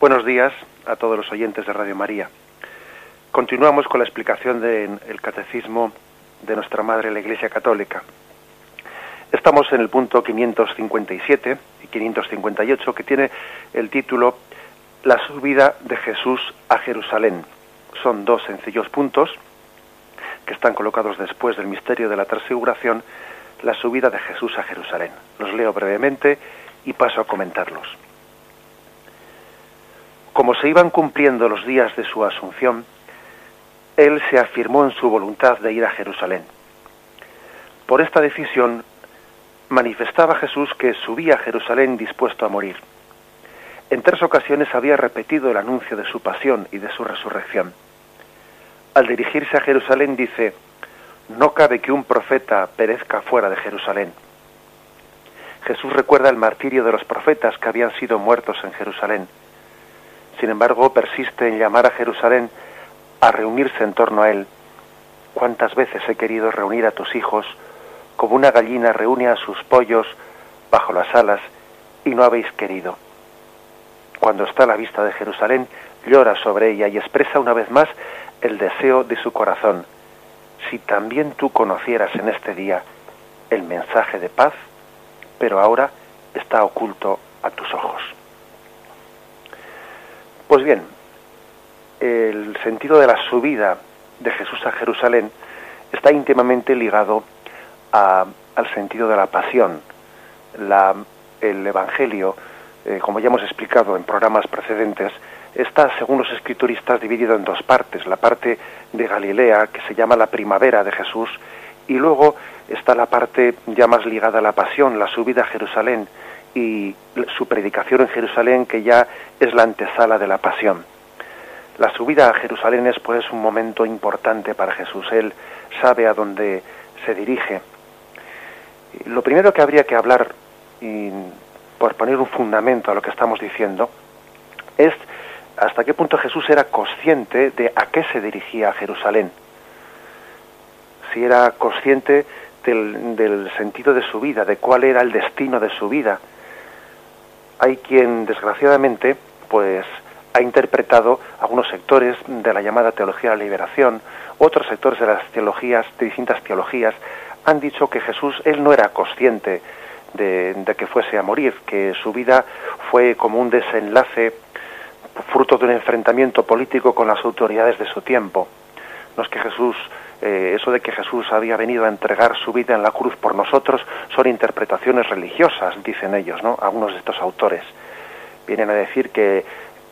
Buenos días a todos los oyentes de Radio María. Continuamos con la explicación del catecismo de nuestra Madre la Iglesia Católica. Estamos en el punto 557 y 558 que tiene el título La subida de Jesús a Jerusalén. Son dos sencillos puntos que están colocados después del misterio de la transfiguración, la subida de Jesús a Jerusalén. Los leo brevemente y paso a comentarlos. Como se iban cumpliendo los días de su asunción, él se afirmó en su voluntad de ir a Jerusalén. Por esta decisión manifestaba Jesús que subía a Jerusalén dispuesto a morir. En tres ocasiones había repetido el anuncio de su pasión y de su resurrección. Al dirigirse a Jerusalén dice, no cabe que un profeta perezca fuera de Jerusalén. Jesús recuerda el martirio de los profetas que habían sido muertos en Jerusalén sin embargo, persiste en llamar a Jerusalén a reunirse en torno a él. ¿Cuántas veces he querido reunir a tus hijos como una gallina reúne a sus pollos bajo las alas y no habéis querido? Cuando está a la vista de Jerusalén, llora sobre ella y expresa una vez más el deseo de su corazón. Si también tú conocieras en este día el mensaje de paz, pero ahora está oculto a tus ojos. Pues bien, el sentido de la subida de Jesús a Jerusalén está íntimamente ligado al sentido de la pasión. el Evangelio, eh, como ya hemos explicado en programas precedentes, está, según los escrituristas, dividido en dos partes. La parte de Galilea, que se llama la primavera de Jesús, y luego está la parte ya más ligada a la pasión, la subida a Jerusalén, y su predicación en Jerusalén, que ya es la antesala de la pasión. La subida a Jerusalén es pues un momento importante para Jesús. Él sabe a dónde se dirige. Lo primero que habría que hablar, y por poner un fundamento a lo que estamos diciendo, es hasta qué punto Jesús era consciente de a qué se dirigía a Jerusalén. Si era consciente del, del sentido de su vida, de cuál era el destino de su vida, hay quien desgraciadamente pues ha interpretado algunos sectores de la llamada teología de la liberación, otros sectores de las teologías, de distintas teologías, han dicho que Jesús, él no era consciente de, de, que fuese a morir, que su vida fue como un desenlace fruto de un enfrentamiento político con las autoridades de su tiempo. No es que Jesús eh, eso de que Jesús había venido a entregar su vida en la cruz por nosotros son interpretaciones religiosas, dicen ellos, ¿no? Algunos de estos autores vienen a decir que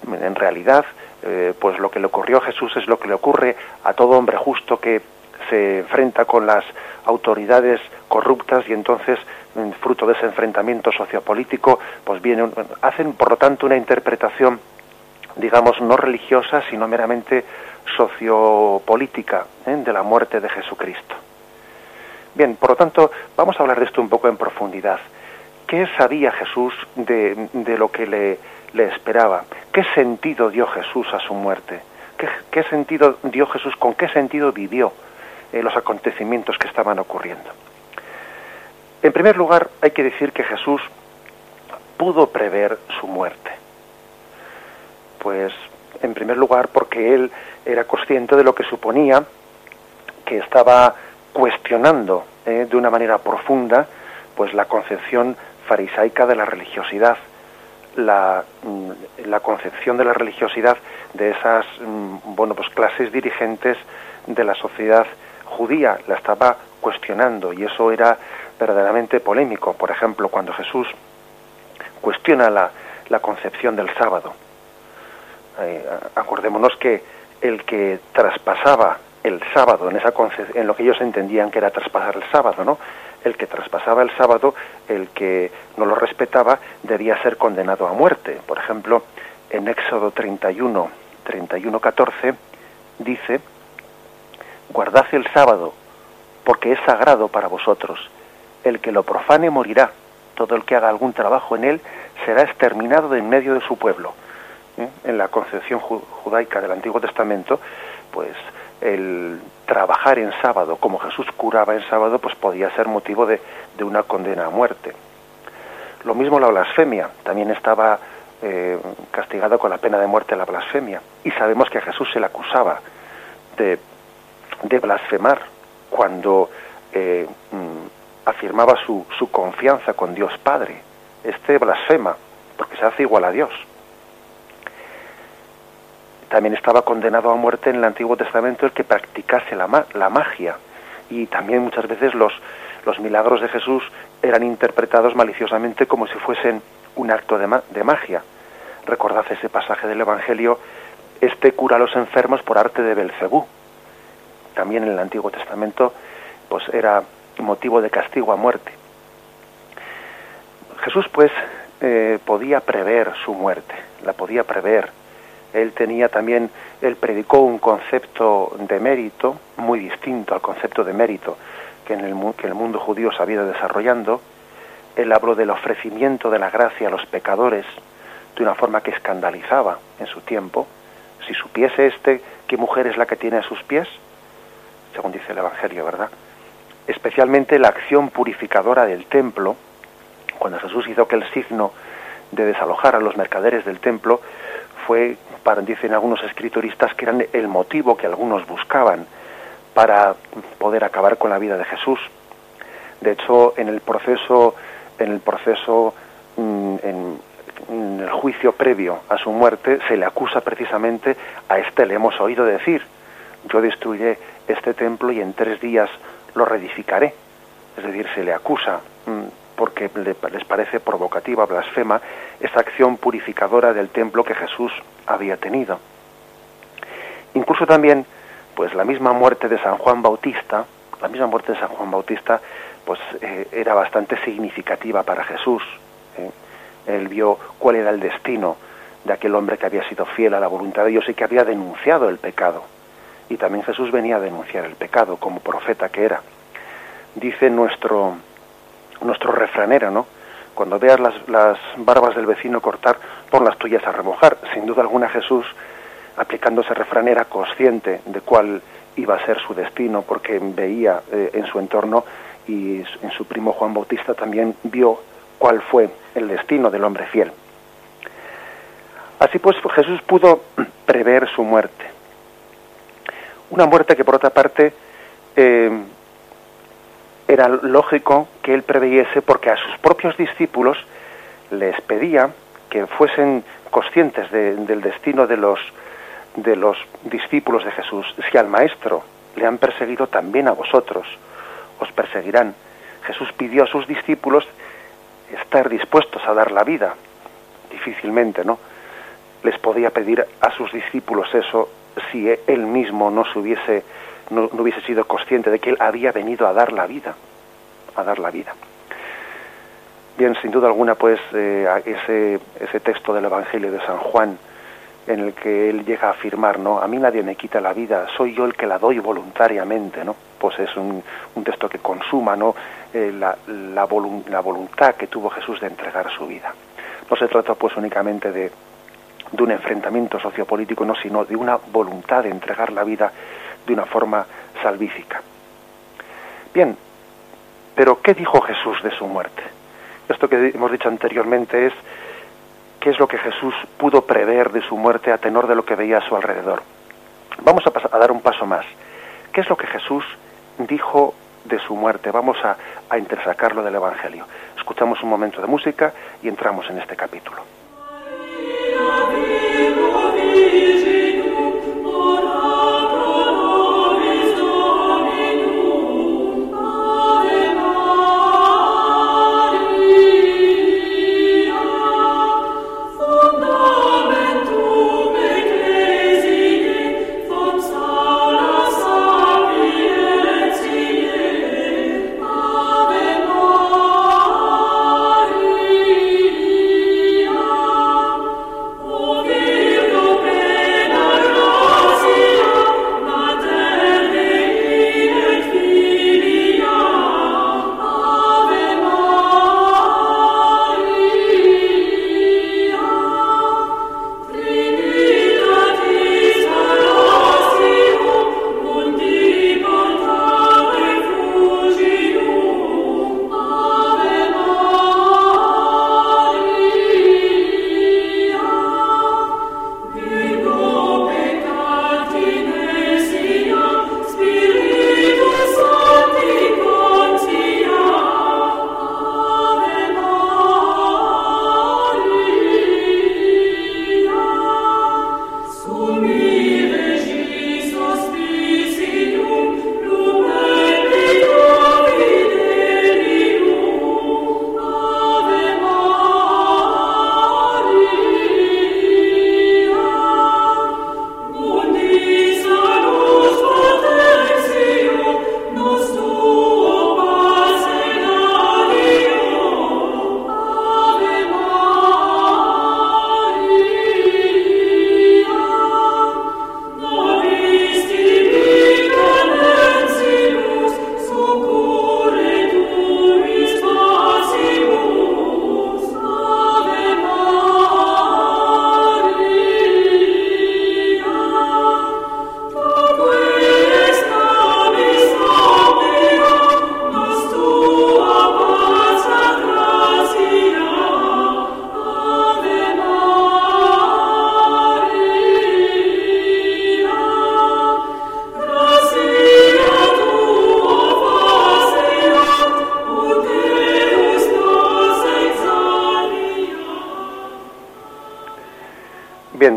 en realidad, eh, pues lo que le ocurrió a Jesús es lo que le ocurre a todo hombre justo que se enfrenta con las autoridades corruptas y entonces fruto de ese enfrentamiento sociopolítico pues vienen hacen por lo tanto una interpretación digamos no religiosa sino meramente sociopolítica ¿eh? de la muerte de Jesucristo. Bien, por lo tanto, vamos a hablar de esto un poco en profundidad. ¿Qué sabía Jesús de, lo que le, le, esperaba? ¿Qué sentido dio Jesús a su muerte? ¿Qué, sentido dio Jesús? ¿Con qué sentido vivió eh, los acontecimientos que estaban ocurriendo? En primer lugar, hay que decir que Jesús pudo prever su muerte. Pues, en primer lugar, porque él era consciente de lo que suponía que estaba cuestionando eh, de una manera profunda pues la concepción farisaica de la religiosidad la, mm, la concepción de la religiosidad de esas mm, bueno pues clases dirigentes de la sociedad judía la estaba cuestionando y eso era verdaderamente polémico. Por ejemplo cuando Jesús cuestiona la, la concepción del sábado eh, acordémonos que el que traspasaba el sábado en esa en lo que ellos entendían que era traspasar el sábado, ¿no? El que traspasaba el sábado, el que no lo respetaba, debía ser condenado a muerte. Por ejemplo, en Éxodo 31, 31, 14, dice, guardad el sábado, porque es sagrado para vosotros. El que lo profane morirá. Todo el que haga algún trabajo en él será exterminado de en medio de su pueblo. ¿Eh? en la concepción judaica del Antiguo Testamento, pues el trabajar en sábado, como Jesús curaba en sábado, pues podía ser motivo de, una condena a muerte. Lo mismo la blasfemia, también estaba eh, castigado con la pena de muerte la blasfemia. Y sabemos que a Jesús se le acusaba de, de blasfemar cuando eh, mm, afirmaba su, su confianza con Dios Padre. Este blasfema, porque se hace igual a Dios. También estaba condenado a muerte en el Antiguo Testamento el que practicase la, la magia. Y también muchas veces los, los milagros de Jesús eran interpretados maliciosamente como si fuesen un acto de, de magia. Recordad ese pasaje del Evangelio, este cura a los enfermos por arte de Belcebú. También en el Antiguo Testamento pues era motivo de castigo a muerte. Jesús pues eh, podía prever su muerte, la podía prever. Él tenía también, él predicó un concepto de mérito muy distinto al concepto de mérito que en el, que el mundo judío se había desarrollando. Él habló del ofrecimiento de la gracia a los pecadores de una forma que escandalizaba en su tiempo. Si supiese este qué mujer es la que tiene a sus pies, según dice el Evangelio, ¿verdad? Especialmente la acción purificadora del templo, cuando Jesús hizo aquel signo de desalojar a los mercaderes del templo, fue, para, dicen algunos escrituristas, que eran el motivo que algunos buscaban para poder acabar con la vida de Jesús. De hecho, en el proceso, en el proceso, mm, en, el juicio previo a su muerte, se le acusa precisamente a este, le hemos oído decir, yo destruiré este templo y en tres días lo reedificaré. Es decir, se le acusa mm, porque les parece provocativa, blasfema, esa acción purificadora del templo que Jesús había tenido. Incluso también, pues la misma muerte de San Juan Bautista, la misma muerte de San Juan Bautista, pues eh, era bastante significativa para Jesús. ¿eh? Él vio cuál era el destino de aquel hombre que había sido fiel a la voluntad de Dios y que había denunciado el pecado. Y también Jesús venía a denunciar el pecado como profeta que era. Dice nuestro nuestro refranero, ¿no? Cuando veas las, las barbas del vecino cortar, pon las tuyas a remojar. Sin duda alguna Jesús, aplicándose refrán, era consciente de cuál iba a ser su destino, porque veía eh, en su entorno y en su primo Juan Bautista también vio cuál fue el destino del hombre fiel. Así pues, Jesús pudo prever su muerte. Una muerte que, por otra parte, eh, era lógico que él preveyese porque a sus propios discípulos les pedía que fuesen conscientes del destino de los, de los discípulos de Jesús. Si al Maestro le han perseguido, también a vosotros os perseguirán. Jesús pidió a sus discípulos estar dispuestos a dar la vida. Difícilmente, ¿no? Les podía pedir a sus discípulos eso si él mismo no se hubiese no, hubiese sido consciente de que él había venido a dar la vida, a dar la vida. Bien, sin duda alguna, pues eh, ese, ese texto del Evangelio de San Juan, en el que él llega a afirmar, ¿no? A mí nadie me quita la vida, soy yo el que la doy voluntariamente, ¿no? Pues es un, un texto que consuma, ¿no? Eh, la, la, la, voluntad que tuvo Jesús de entregar su vida. No se trata, pues, únicamente de, de un enfrentamiento sociopolítico, no, sino de una voluntad de entregar la vida de una forma salvífica. Bien, pero ¿qué dijo Jesús de su muerte? Esto que hemos dicho anteriormente es qué es lo que Jesús pudo prever de su muerte a tenor de lo que veía a su alrededor. Vamos a, dar un paso más. ¿Qué es lo que Jesús dijo de su muerte? Vamos a, a intersacarlo del Evangelio. Escuchamos un momento de música y entramos en este capítulo.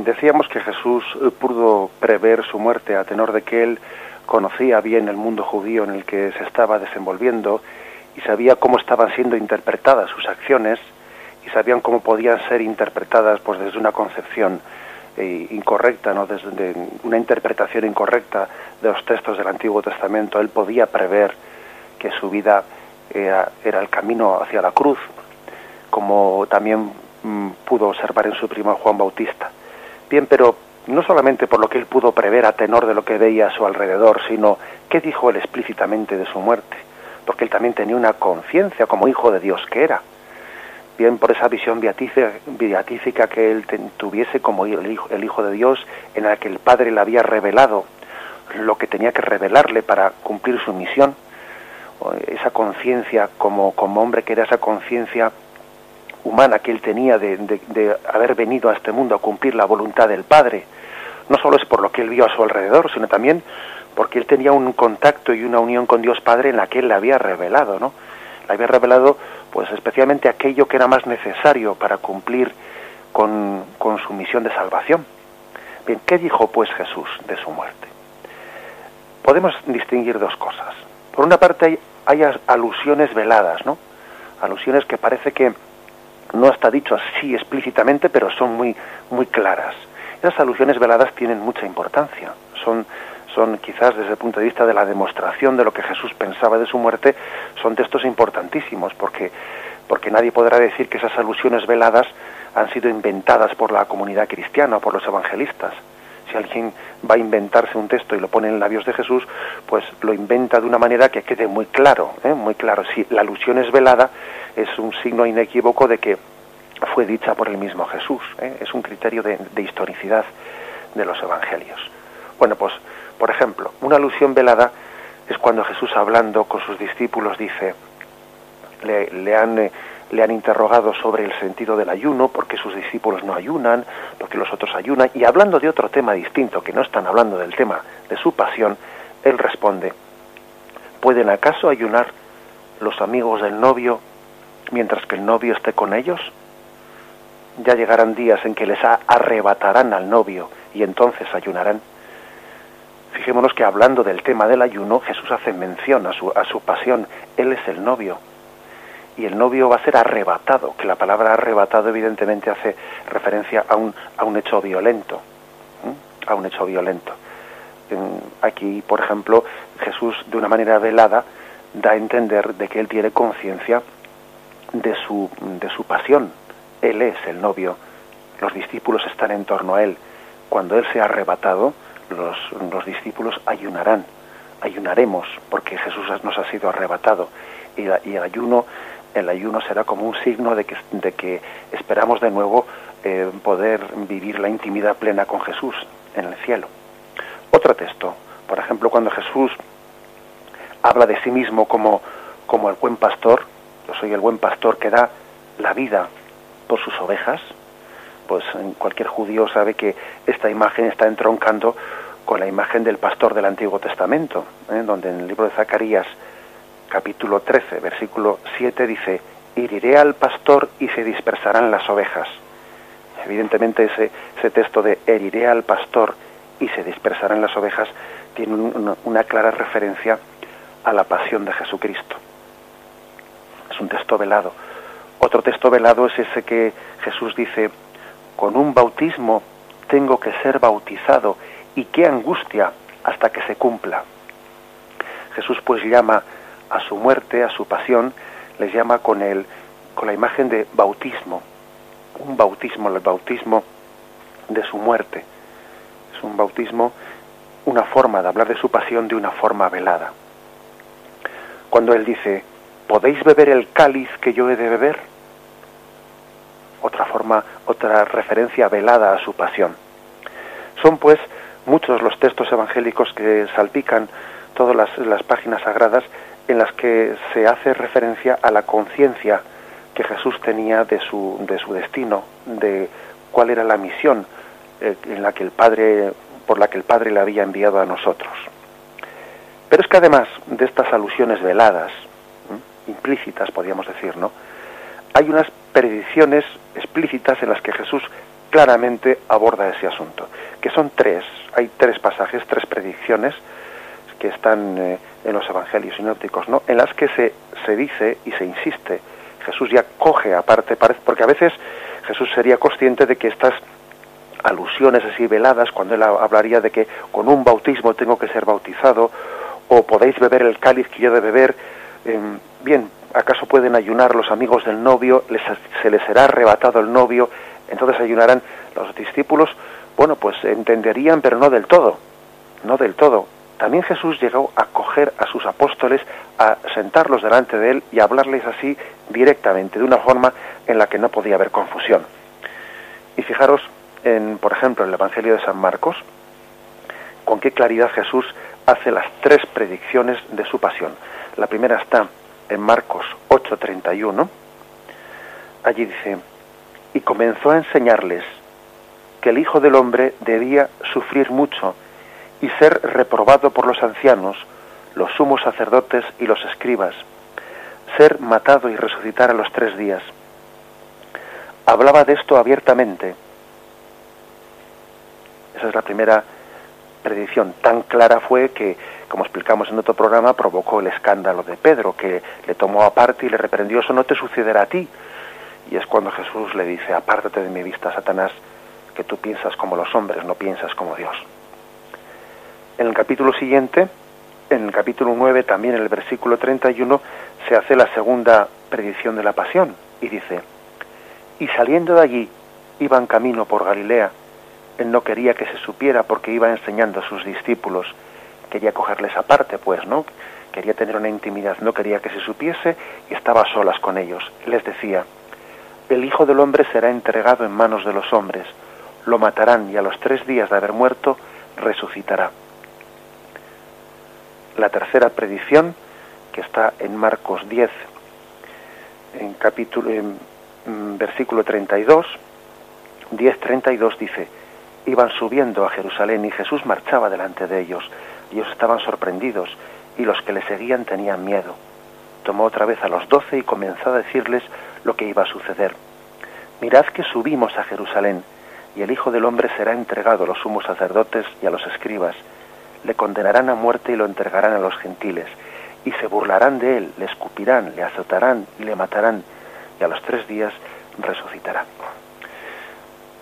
Decíamos que Jesús eh, pudo prever su muerte a tenor de que él conocía bien el mundo judío en el que se estaba desenvolviendo y sabía cómo estaban siendo interpretadas sus acciones y sabían cómo podían ser interpretadas pues desde una concepción eh, incorrecta, no desde una interpretación incorrecta de los textos del Antiguo Testamento. Él podía prever que su vida era, el camino hacia la cruz, como también mm, pudo observar en su primo Juan Bautista. Bien, pero no solamente por lo que él pudo prever a tenor de lo que veía a su alrededor, sino qué dijo él explícitamente de su muerte, porque él también tenía una conciencia como hijo de Dios que era. Bien, por esa visión beatífica que él tuviese como el hijo, de Dios, en la que el Padre le había revelado lo que tenía que revelarle para cumplir su misión, esa conciencia como, como hombre que era esa conciencia humana que él tenía de, haber venido a este mundo a cumplir la voluntad del Padre, no solo es por lo que él vio a su alrededor, sino también porque él tenía un contacto y una unión con Dios Padre en la que él le había revelado, ¿no? Le había revelado, pues especialmente aquello que era más necesario para cumplir con, con su misión de salvación. Bien, ¿qué dijo pues Jesús de su muerte? Podemos distinguir dos cosas. Por una parte hay, hay alusiones veladas, ¿no? Alusiones que parece que no está dicho así explícitamente, pero son muy, muy claras. Esas alusiones veladas tienen mucha importancia. Son, son quizás desde el punto de vista de la demostración de lo que Jesús pensaba de su muerte, son textos importantísimos, porque, porque nadie podrá decir que esas alusiones veladas han sido inventadas por la comunidad cristiana o por los evangelistas. Si alguien va a inventarse un texto y lo pone en labios de Jesús, pues lo inventa de una manera que quede muy claro, ¿eh? muy claro. Si la alusión es velada, es un signo inequívoco de que fue dicha por el mismo Jesús. ¿eh? Es un criterio de, historicidad de los evangelios. Bueno, pues, por ejemplo, una alusión velada es cuando Jesús hablando con sus discípulos dice, le, han, eh, le han interrogado sobre el sentido del ayuno, porque sus discípulos no ayunan, porque los otros ayunan, y hablando de otro tema distinto, que no están hablando del tema de su pasión, él responde, ¿pueden acaso ayunar los amigos del novio mientras que el novio esté con ellos? Ya llegarán días en que les arrebatarán al novio y entonces ayunarán. Fijémonos que hablando del tema del ayuno, Jesús hace mención a su, a su pasión. Él es el novio. Y el novio va a ser arrebatado, que la palabra arrebatado evidentemente hace referencia a un, a un hecho violento. A un hecho violento. Aquí, por ejemplo, Jesús, de una manera velada, da a entender de que él tiene conciencia de su, de su pasión. Él es el novio, los discípulos están en torno a él. Cuando él sea arrebatado, los, los discípulos ayunarán, ayunaremos, porque Jesús nos ha sido arrebatado. Y, el ayuno, el ayuno será como un signo de que, de que esperamos de nuevo eh, poder vivir la intimidad plena con Jesús en el cielo. Otro texto, por ejemplo, cuando Jesús habla de sí mismo como, como el buen pastor, yo soy el buen pastor que da la vida por sus ovejas, pues cualquier judío sabe que esta imagen está entroncando con la imagen del pastor del Antiguo Testamento, ¿eh? donde en el libro de Zacarías, capítulo 13, versículo 7, dice, heriré al pastor y se dispersarán las ovejas. Evidentemente ese, texto de heriré al pastor y se dispersarán las ovejas tiene una clara referencia a la pasión de Jesucristo es un texto velado. Otro texto velado es ese que Jesús dice, con un bautismo tengo que ser bautizado y qué angustia hasta que se cumpla. Jesús pues llama a su muerte, a su pasión, les llama con el con la imagen de bautismo, un bautismo, el bautismo de su muerte. Es un bautismo, una forma de hablar de su pasión de una forma velada. Cuando él dice, ¿podéis beber el cáliz que yo he de beber? Otra forma, otra referencia velada a su pasión. Son pues muchos los textos evangélicos que salpican todas las, páginas sagradas en las que se hace referencia a la conciencia que Jesús tenía de su, de su destino, de cuál era la misión eh, en la que el Padre, por la que el Padre le había enviado a nosotros. Pero es que además de estas alusiones veladas, implícitas, podríamos decir, ¿no? Hay unas predicciones explícitas en las que Jesús claramente aborda ese asunto, que son tres, hay tres pasajes, tres predicciones que están eh, en los evangelios sinópticos, ¿no? En las que se, se dice y se insiste, Jesús ya coge aparte, porque a veces Jesús sería consciente de que estas alusiones así veladas, cuando él hablaría de que con un bautismo tengo que ser bautizado, o podéis beber el cáliz que yo de beber, em, bien, ¿acaso pueden ayunar los amigos del novio? Les, ¿Se les será arrebatado el novio? Entonces ayunarán los discípulos. Bueno, pues entenderían, pero no del todo, no del todo. También Jesús llegó a coger a sus apóstoles, a sentarlos delante de él y a hablarles así directamente, de una forma en la que no podía haber confusión. Y fijaros, en, por ejemplo, en el Evangelio de San Marcos, con qué claridad Jesús hace las tres predicciones de su pasión. La primera está en Marcos 8:31. Allí dice, y comenzó a enseñarles que el Hijo del Hombre debía sufrir mucho y ser reprobado por los ancianos, los sumos sacerdotes y los escribas, ser matado y resucitar a los tres días. Hablaba de esto abiertamente. Esa es la primera predicción. Tan clara fue que, como explicamos en otro programa, provocó el escándalo de Pedro, que le tomó aparte y le reprendió, eso no te sucederá a ti. Y es cuando Jesús le dice, apártate de mi vista, Satanás, que tú piensas como los hombres, no piensas como Dios. En el capítulo siguiente, en el capítulo 9, también en el versículo 31, se hace la segunda predicción de la pasión y dice, y saliendo de allí, iban camino por Galilea. Él no quería que se supiera porque iba enseñando a sus discípulos. Quería cogerles aparte, pues, ¿no? Quería tener una intimidad, no quería que se supiese y estaba a solas con ellos. Les decía, el Hijo del Hombre será entregado en manos de los hombres, lo matarán y a los tres días de haber muerto resucitará la tercera predicción que está en Marcos 10, en capítulo, en, mm, versículo 32, 10.32 dice, iban subiendo a Jerusalén y Jesús marchaba delante de ellos. Ellos estaban sorprendidos y los que le seguían tenían miedo. Tomó otra vez a los doce y comenzó a decirles lo que iba a suceder. Mirad que subimos a Jerusalén y el Hijo del Hombre será entregado a los sumos sacerdotes y a los escribas le condenarán a muerte y lo entregarán a los gentiles, y se burlarán de él, le escupirán, le azotarán y le matarán, y a los tres días resucitará.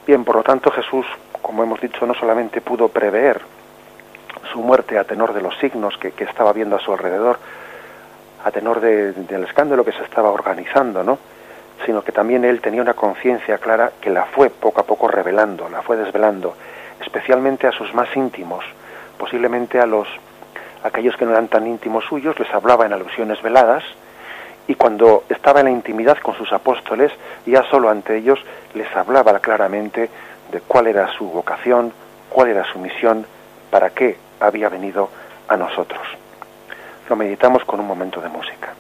Bien, por lo tanto Jesús, como hemos dicho, no solamente pudo prever su muerte a tenor de los signos que, estaba viendo a su alrededor, a tenor del escándalo que se estaba organizando, ¿no? sino que también él tenía una conciencia clara que la fue poco a poco revelando, la fue desvelando, especialmente a sus más íntimos, posiblemente a los aquellos que no eran tan íntimos suyos les hablaba en alusiones veladas y cuando estaba en la intimidad con sus apóstoles ya solo ante ellos les hablaba claramente de cuál era su vocación, cuál era su misión, para qué había venido a nosotros. Lo meditamos con un momento de música.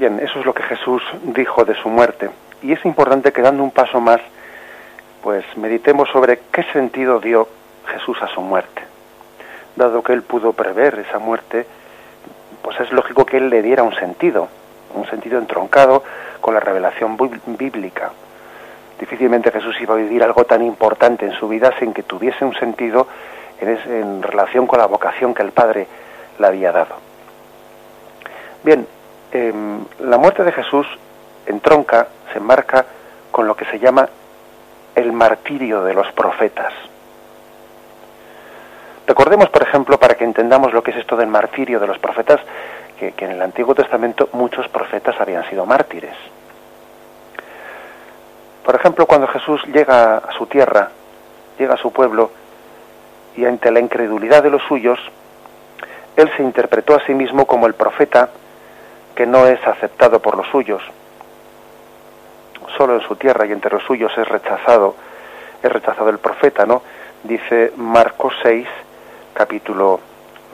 Bien, eso es lo que Jesús dijo de su muerte. Y es importante que dando un paso más, pues meditemos sobre qué sentido dio Jesús a su muerte. Dado que él pudo prever esa muerte, pues es lógico que él le diera un sentido, un sentido entroncado con la revelación bíblica. Difícilmente Jesús iba a vivir algo tan importante en su vida sin que tuviese un sentido en, relación con la vocación que el Padre le había dado. Bien, em, la muerte de Jesús entronca, se enmarca con lo que se llama el martirio de los profetas. Recordemos, por ejemplo, para que entendamos lo que es esto del martirio de los profetas, que, en el Antiguo Testamento muchos profetas habían sido mártires. Por ejemplo, cuando Jesús llega a su tierra, llega a su pueblo, y ante la incredulidad de los suyos, él se interpretó a sí mismo como el profeta que no es aceptado por los suyos. Solo en su tierra y entre los suyos es rechazado, es rechazado el profeta, ¿no? Dice Marcos 6, capítulo,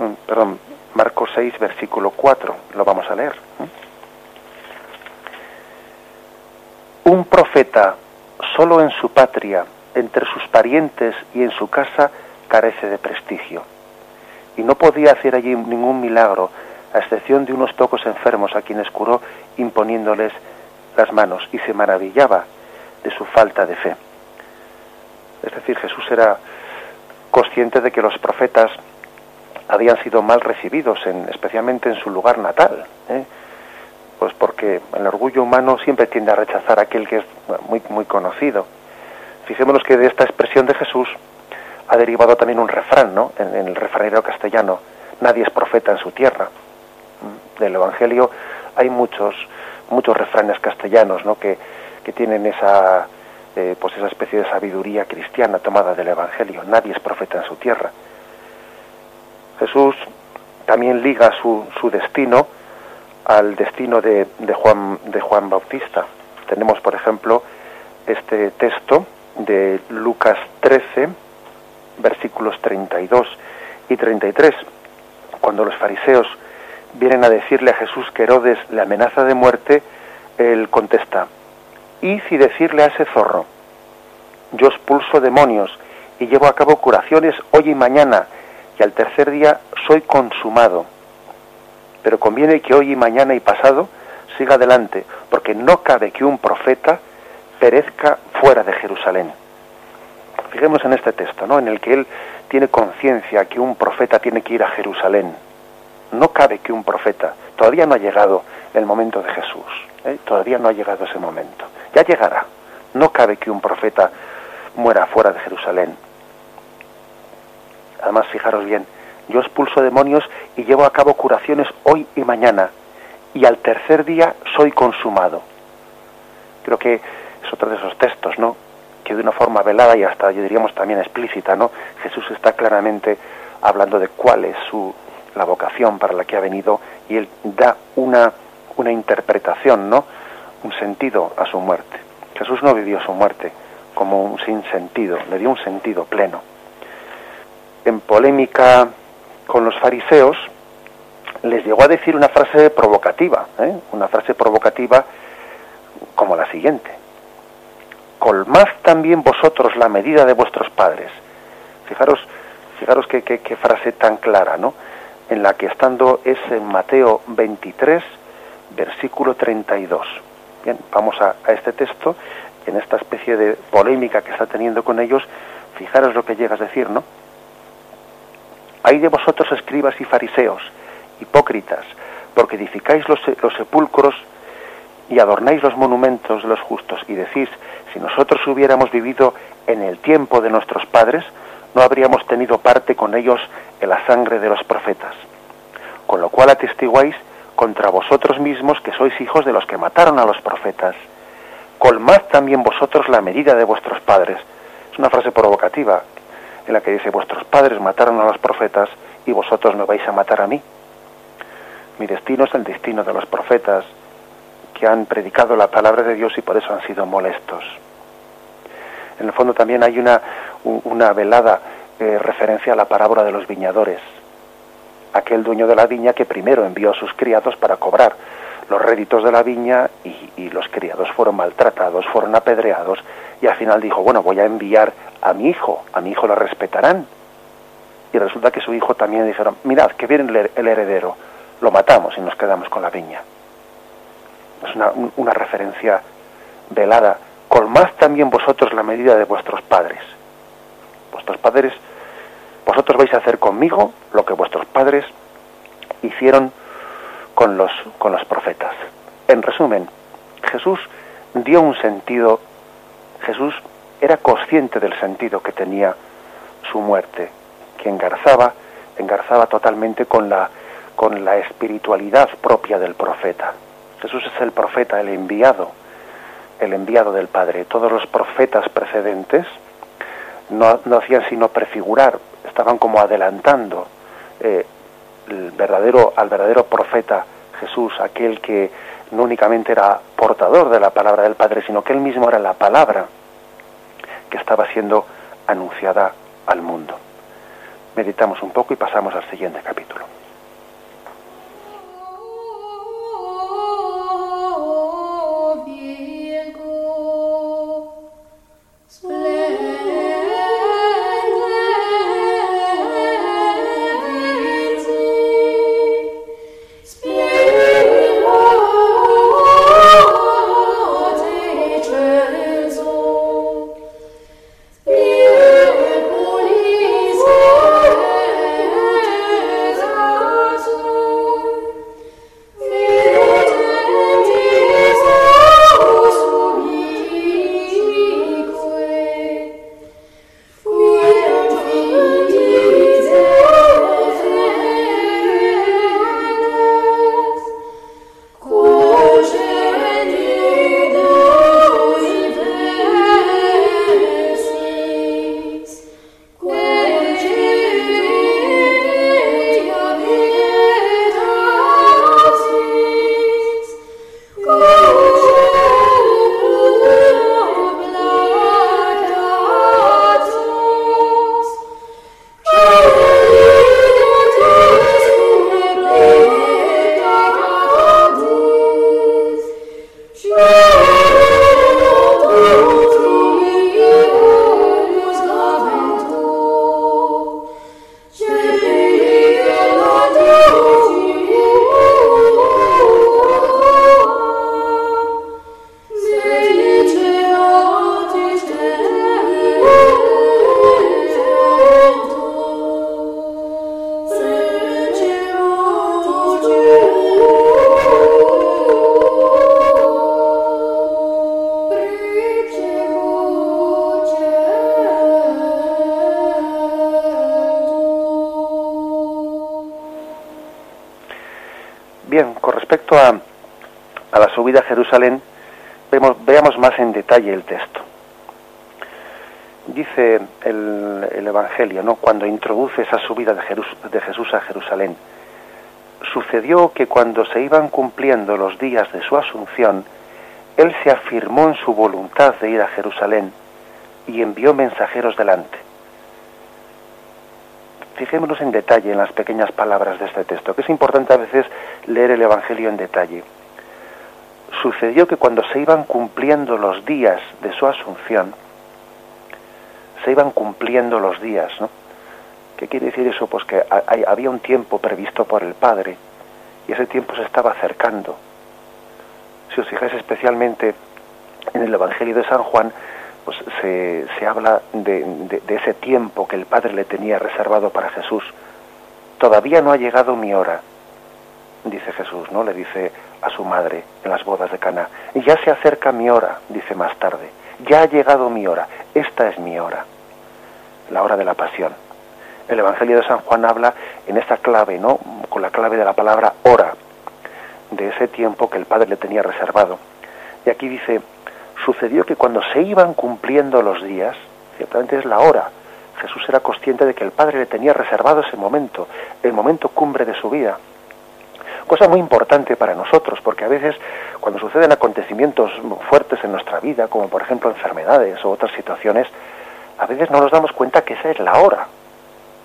mm, perdón, Marcos 6, versículo 4, lo vamos a leer. Un profeta solo en su patria, entre sus parientes y en su casa, carece de prestigio. Y no podía hacer allí ningún milagro, a excepción de unos pocos enfermos a quienes curó imponiéndoles las manos, y se maravillaba de su falta de fe. Es decir, Jesús era consciente de que los profetas habían sido mal recibidos, en, especialmente en su lugar natal. ¿eh? Pues porque el orgullo humano siempre tiende a rechazar a aquel que es muy, muy conocido. Fijémonos que de esta expresión de Jesús ha derivado también un refrán, ¿no? En, el refranero castellano, nadie es profeta en su tierra. Del Evangelio hay muchos, muchos refranes castellanos, ¿no? Que, que tienen esa, eh, pues esa especie de sabiduría cristiana tomada del Evangelio. Nadie es profeta en su tierra. Jesús también liga su, su destino al destino de, de, Juan, de Juan Bautista. Tenemos, por ejemplo, este texto de Lucas 13, versículos 32 y 33, cuando los fariseos vienen a decirle a Jesús que Herodes le amenaza de muerte, él contesta, y si decirle a ese zorro, yo expulso demonios y llevo a cabo curaciones hoy y mañana, y al tercer día soy consumado. Pero conviene que hoy y mañana y pasado siga adelante, porque no cabe que un profeta perezca fuera de Jerusalén. Fijemos en este texto, ¿no? En el que él tiene conciencia que un profeta tiene que ir a Jerusalén. No cabe que un profeta, todavía no ha llegado el momento de Jesús, ¿eh? todavía no ha llegado ese momento. Ya llegará. No cabe que un profeta muera fuera de Jerusalén. Además, fijaros bien, yo expulso demonios y llevo a cabo curaciones hoy y mañana, y al tercer día soy consumado. Creo que es otro de esos textos, ¿no? Que de una forma velada y hasta, yo diríamos, también explícita, ¿no? Jesús está claramente hablando de cuál es su, la vocación para la que ha venido y él da una, una interpretación, ¿no? Un sentido a su muerte. Jesús no vivió su muerte como un sinsentido, le dio un sentido pleno. En polémica con los fariseos, les llegó a decir una frase provocativa, ¿eh? una frase provocativa como la siguiente. Colmad también vosotros la medida de vuestros padres. Fijaros, fijaros qué, qué frase tan clara, ¿no? En la que estando es en Mateo 23, versículo 32. Bien, vamos a, este texto en esta especie de polémica que está teniendo con ellos, fijaros lo que llegas a decir, ¿no? Hay de vosotros escribas y fariseos, hipócritas, porque edificáis los, los sepulcros y adornáis los monumentos de los justos y decís, si nosotros hubiéramos vivido en el tiempo de nuestros padres, no habríamos tenido parte con ellos en la sangre de los profetas. Con lo cual atestiguáis contra vosotros mismos que sois hijos de los que mataron a los profetas colmad también vosotros la medida de vuestros padres. Es una frase provocativa en la que dice, vuestros padres mataron a los profetas y vosotros me vais a matar a mí. Mi destino es el destino de los profetas que han predicado la palabra de Dios y por eso han sido molestos. En el fondo también hay una, una velada eh, referencia a la parábola de los viñadores. Aquel dueño de la viña que primero envió a sus criados para cobrar los réditos de la viña y, los criados fueron maltratados, fueron apedreados y al final dijo, bueno, voy a enviar a mi hijo, a mi hijo lo respetarán. Y resulta que su hijo también dijeron, mirad, que viene el heredero, lo matamos y nos quedamos con la viña. Es una, una referencia velada. Colmad también vosotros la medida de vuestros padres. Vuestros padres, vosotros vais a hacer conmigo lo que vuestros padres hicieron con los, con los profetas. En resumen, Jesús dio un sentido, Jesús era consciente del sentido que tenía su muerte, que engarzaba, engarzaba totalmente con la, con la espiritualidad propia del profeta. Jesús es el profeta, el enviado, el enviado del Padre. Todos los profetas precedentes no, no hacían sino prefigurar, estaban como adelantando eh, el verdadero, al verdadero profeta Jesús, aquel que no únicamente era portador de la palabra del Padre, sino que él mismo era la palabra que estaba siendo anunciada al mundo. Meditamos un poco y pasamos al siguiente capítulo. Jerusalén, veamos más en detalle el texto. Dice el, Evangelio, ¿no? cuando introduce esa subida de, de Jesús a Jerusalén, sucedió que cuando se iban cumpliendo los días de su asunción, él se afirmó en su voluntad de ir a Jerusalén y envió mensajeros delante. Fijémonos en detalle en las pequeñas palabras de este texto, que es importante a veces leer el Evangelio en detalle sucedió que cuando se iban cumpliendo los días de su asunción, se iban cumpliendo los días, ¿no? ¿Qué quiere decir eso? Pues que había un tiempo previsto por el Padre y ese tiempo se estaba acercando. Si os fijáis especialmente en el Evangelio de San Juan, pues se, se habla de, de ese tiempo que el Padre le tenía reservado para Jesús. Todavía no ha llegado mi hora, dice Jesús, ¿no? Le dice a su madre en las bodas de Cana. Ya se acerca mi hora, dice más tarde. Ya ha llegado mi hora. Esta es mi hora. La hora de la pasión. El Evangelio de San Juan habla en esta clave, ¿no? Con la clave de la palabra hora, de ese tiempo que el Padre le tenía reservado. Y aquí dice, sucedió que cuando se iban cumpliendo los días, ciertamente es la hora, Jesús era consciente de que el Padre le tenía reservado ese momento, el momento cumbre de su vida cosa muy importante para nosotros, porque a veces cuando suceden acontecimientos fuertes en nuestra vida, como por ejemplo enfermedades o otras situaciones, a veces no nos damos cuenta que esa es la hora,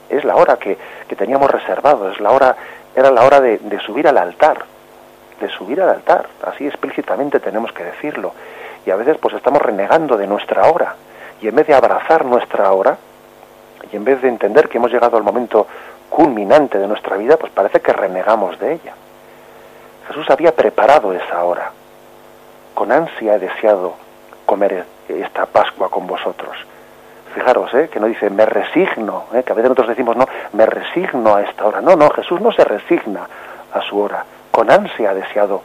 es la hora que, teníamos reservado, es la hora, era la hora de, subir al altar, de subir al altar, así explícitamente tenemos que decirlo. Y a veces pues estamos renegando de nuestra hora y en vez de abrazar nuestra hora y en vez de entender que hemos llegado al momento culminante de nuestra vida, pues parece que renegamos de ella. Jesús había preparado esa hora. Con ansia he deseado comer esta Pascua con vosotros. Fijaros, ¿eh? que no dice me resigno, ¿eh? que a veces nosotros decimos no, me resigno a esta hora. No, no, Jesús no se resigna a su hora. Con ansia ha deseado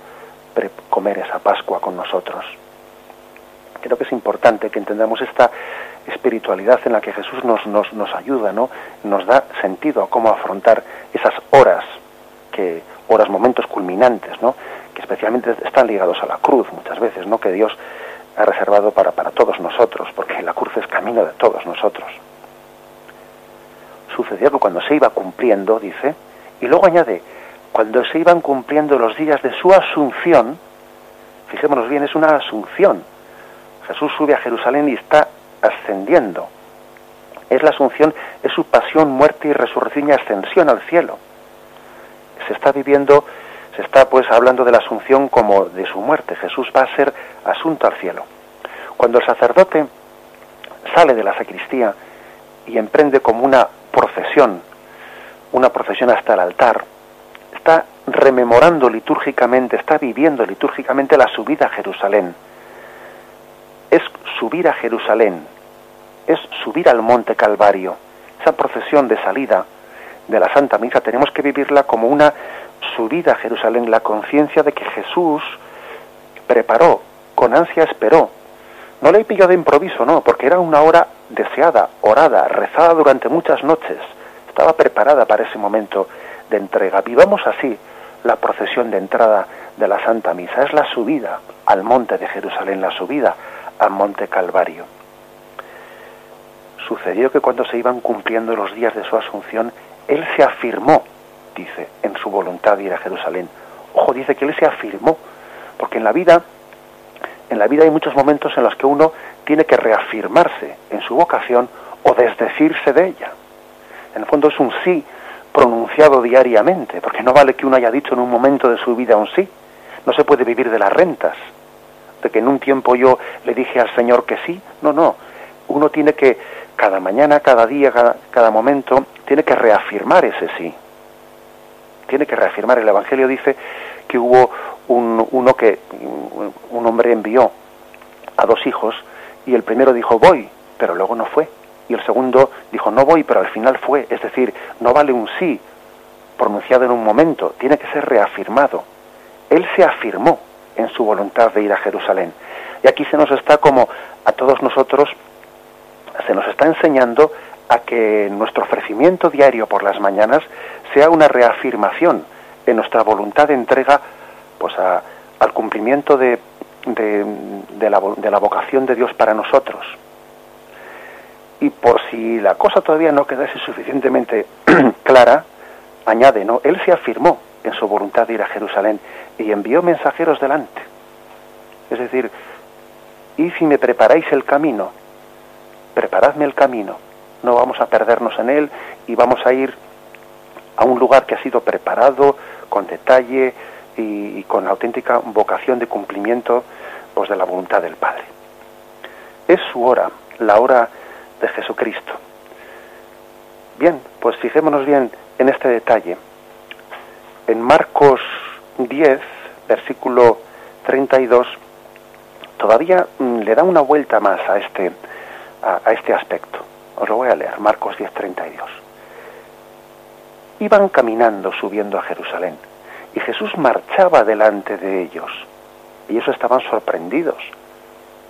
comer esa Pascua con nosotros. Creo que es importante que entendamos esta espiritualidad en la que Jesús nos, nos, nos ayuda, ¿no? Nos da sentido a cómo afrontar esas horas, que, horas, momentos culminantes, ¿no? Que especialmente están ligados a la cruz muchas veces, ¿no? Que Dios ha reservado para, para todos nosotros, porque la cruz es camino de todos nosotros. Sucedió que cuando se iba cumpliendo, dice, y luego añade, cuando se iban cumpliendo los días de su asunción, fijémonos bien, es una asunción. Jesús sube a Jerusalén y está ascendiendo. Es la asunción, es su pasión, muerte y resurrección y ascensión al cielo. Se está viviendo, se está pues hablando de la asunción como de su muerte. Jesús va a ser asunto al cielo. Cuando el sacerdote sale de la sacristía y emprende como una procesión, una procesión hasta el altar, está rememorando litúrgicamente, está viviendo litúrgicamente la subida a Jerusalén es subir a Jerusalén, es subir al monte Calvario. Esa procesión de salida de la Santa Misa tenemos que vivirla como una subida a Jerusalén, la conciencia de que Jesús preparó, con ansia esperó. No le pillado de improviso, no, porque era una hora deseada, orada, rezada durante muchas noches. Estaba preparada para ese momento de entrega. Vivamos así la procesión de entrada de la Santa Misa. Es la subida al monte de Jerusalén, la subida al monte Calvario. Sucedió que cuando se iban cumpliendo los días de su asunción, él se afirmó, dice, en su voluntad de ir a Jerusalén. Ojo, dice que él se afirmó, porque en la vida, en la vida hay muchos momentos en los que uno tiene que reafirmarse en su vocación o desdecirse de ella. En el fondo es un sí pronunciado diariamente, porque no vale que uno haya dicho en un momento de su vida un sí. No se puede vivir de las rentas, de que en un tiempo yo le dije al Señor que sí. No, no. Uno tiene que, cada mañana, cada día, cada, momento, tiene que reafirmar ese sí. Tiene que reafirmar. El Evangelio dice que hubo un, uno que, un hombre envió a dos hijos y el primero dijo voy, pero luego no fue. Y el segundo dijo no voy, pero al final fue. Es decir, no vale un sí pronunciado en un momento, tiene que ser reafirmado. Él se afirmó en su voluntad de ir a Jerusalén. Y aquí se nos está como a todos nosotros, se nos está enseñando a que nuestro ofrecimiento diario por las mañanas sea una reafirmación en nuestra voluntad de entrega pues al cumplimiento de, de, la, de la vocación de Dios para nosotros. Y por si la cosa todavía no quedase suficientemente clara, añade, ¿no? Él se afirmó en su voluntad de ir a Jerusalén y envió mensajeros delante. Es decir, y si me preparáis el camino, preparadme el camino, no vamos a perdernos en él y vamos a ir a un lugar que ha sido preparado con detalle y, con auténtica vocación de cumplimiento pues, de la voluntad del Padre. Es su hora, la hora de Jesucristo. Bien, pues fijémonos bien en este detalle. En Marcos 10, versículo 32, todavía mm, le da una vuelta más a este, a, este aspecto. Os lo voy a leer, Marcos 10, 32. Iban caminando subiendo a Jerusalén y Jesús marchaba delante de ellos. Y ellos estaban sorprendidos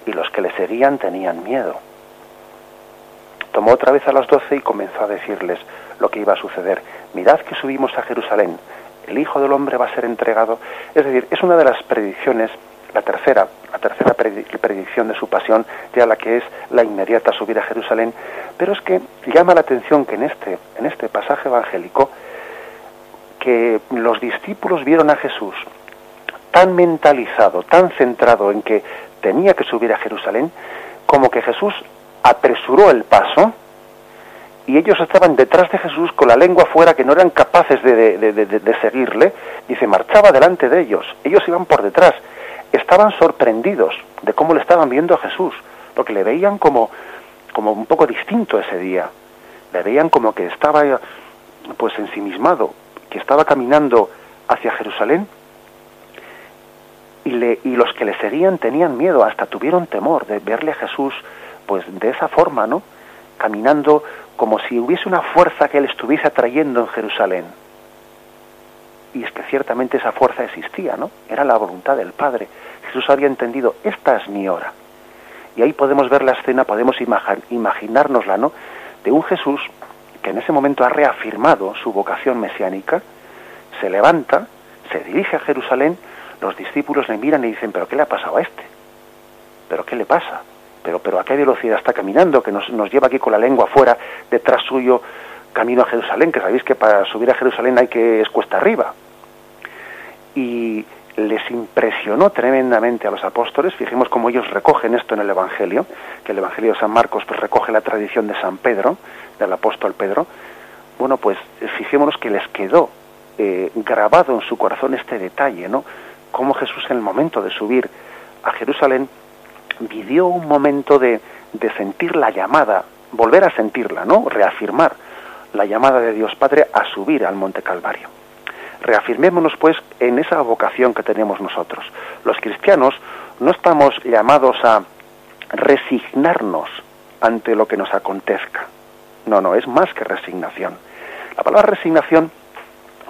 y los que le seguían tenían miedo. Tomó otra vez a las doce y comenzó a decirles lo que iba a suceder. Mirad que subimos a Jerusalén el Hijo del Hombre va a ser entregado. Es decir, es una de las predicciones, la tercera, la tercera predicción de su pasión, ya la que es la inmediata subida a Jerusalén, pero es que llama la atención que en este, en este pasaje evangélico, que los discípulos vieron a Jesús tan mentalizado, tan centrado en que tenía que subir a Jerusalén, como que Jesús apresuró el paso y ellos estaban detrás de Jesús con la lengua fuera que no eran capaces de, de, seguirle, dice, marchaba delante de ellos, ellos iban por detrás, estaban sorprendidos de cómo le estaban viendo a Jesús, porque le veían como, como un poco distinto ese día, le veían como que estaba pues ensimismado, que estaba caminando hacia Jerusalén y, le, y los que le seguían tenían miedo, hasta tuvieron temor de verle a Jesús pues de esa forma, ¿no? Caminando como si hubiese una fuerza que él estuviese atrayendo en Jerusalén. Y es que ciertamente esa fuerza existía, ¿no? Era la voluntad del Padre. Jesús había entendido, esta es mi hora. Y ahí podemos ver la escena, podemos imaginárnosla, ¿no? De un Jesús que en ese momento ha reafirmado su vocación mesiánica, se levanta, se dirige a Jerusalén, los discípulos le miran y dicen, pero ¿qué le ha pasado a este? ¿Pero qué le pasa? pero, pero a qué velocidad está caminando, que nos, nos lleva aquí con la lengua afuera, detrás suyo, camino a Jerusalén, que sabéis que para subir a Jerusalén hay que es cuesta arriba. Y les impresionó tremendamente a los apóstoles, fijemos cómo ellos recogen esto en el Evangelio, que el Evangelio de San Marcos pues recoge la tradición de San Pedro, del apóstol Pedro, bueno, pues fijémonos que les quedó eh, grabado en su corazón este detalle, ¿no? Cómo Jesús en el momento de subir a Jerusalén vivió un momento de, de sentir la llamada, volver a sentirla, ¿no? Reafirmar la llamada de Dios Padre a subir al Monte Calvario. Reafirmémonos pues en esa vocación que tenemos nosotros. Los cristianos no estamos llamados a resignarnos ante lo que nos acontezca. No, no, es más que resignación. La palabra resignación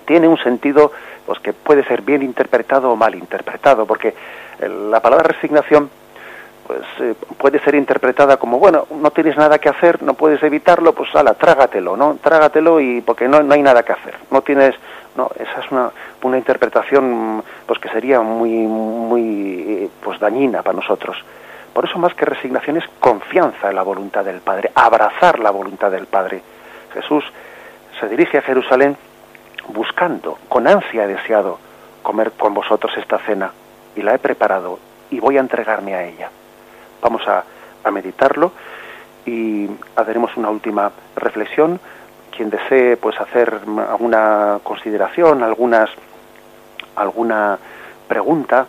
tiene un sentido pues que puede ser bien interpretado o mal interpretado, porque la palabra resignación pues eh, puede ser interpretada como bueno no tienes nada que hacer no puedes evitarlo pues ala trágatelo no trágatelo y porque no, no hay nada que hacer no tienes no esa es una, una interpretación pues que sería muy muy eh, pues dañina para nosotros. Por eso más que resignación es confianza en la voluntad del Padre abrazar la voluntad del Padre. Jesús se dirige a Jerusalén buscando con ansia deseado comer con vosotros esta cena y la he preparado y voy a entregarme a ella. Vamos a, meditarlo y haremos una última reflexión. Quien desee pues hacer alguna consideración, algunas alguna pregunta,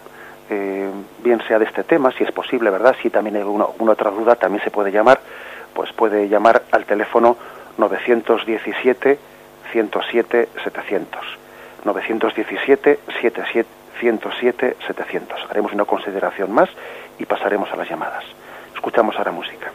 eh, bien sea de este tema, si es posible, ¿verdad? Si también hay alguna, otra duda, también se puede llamar, pues puede llamar al teléfono 917 107 700. 917 107 700. Haremos una consideración más y pasaremos a las llamadas. Escuchamos ahora música.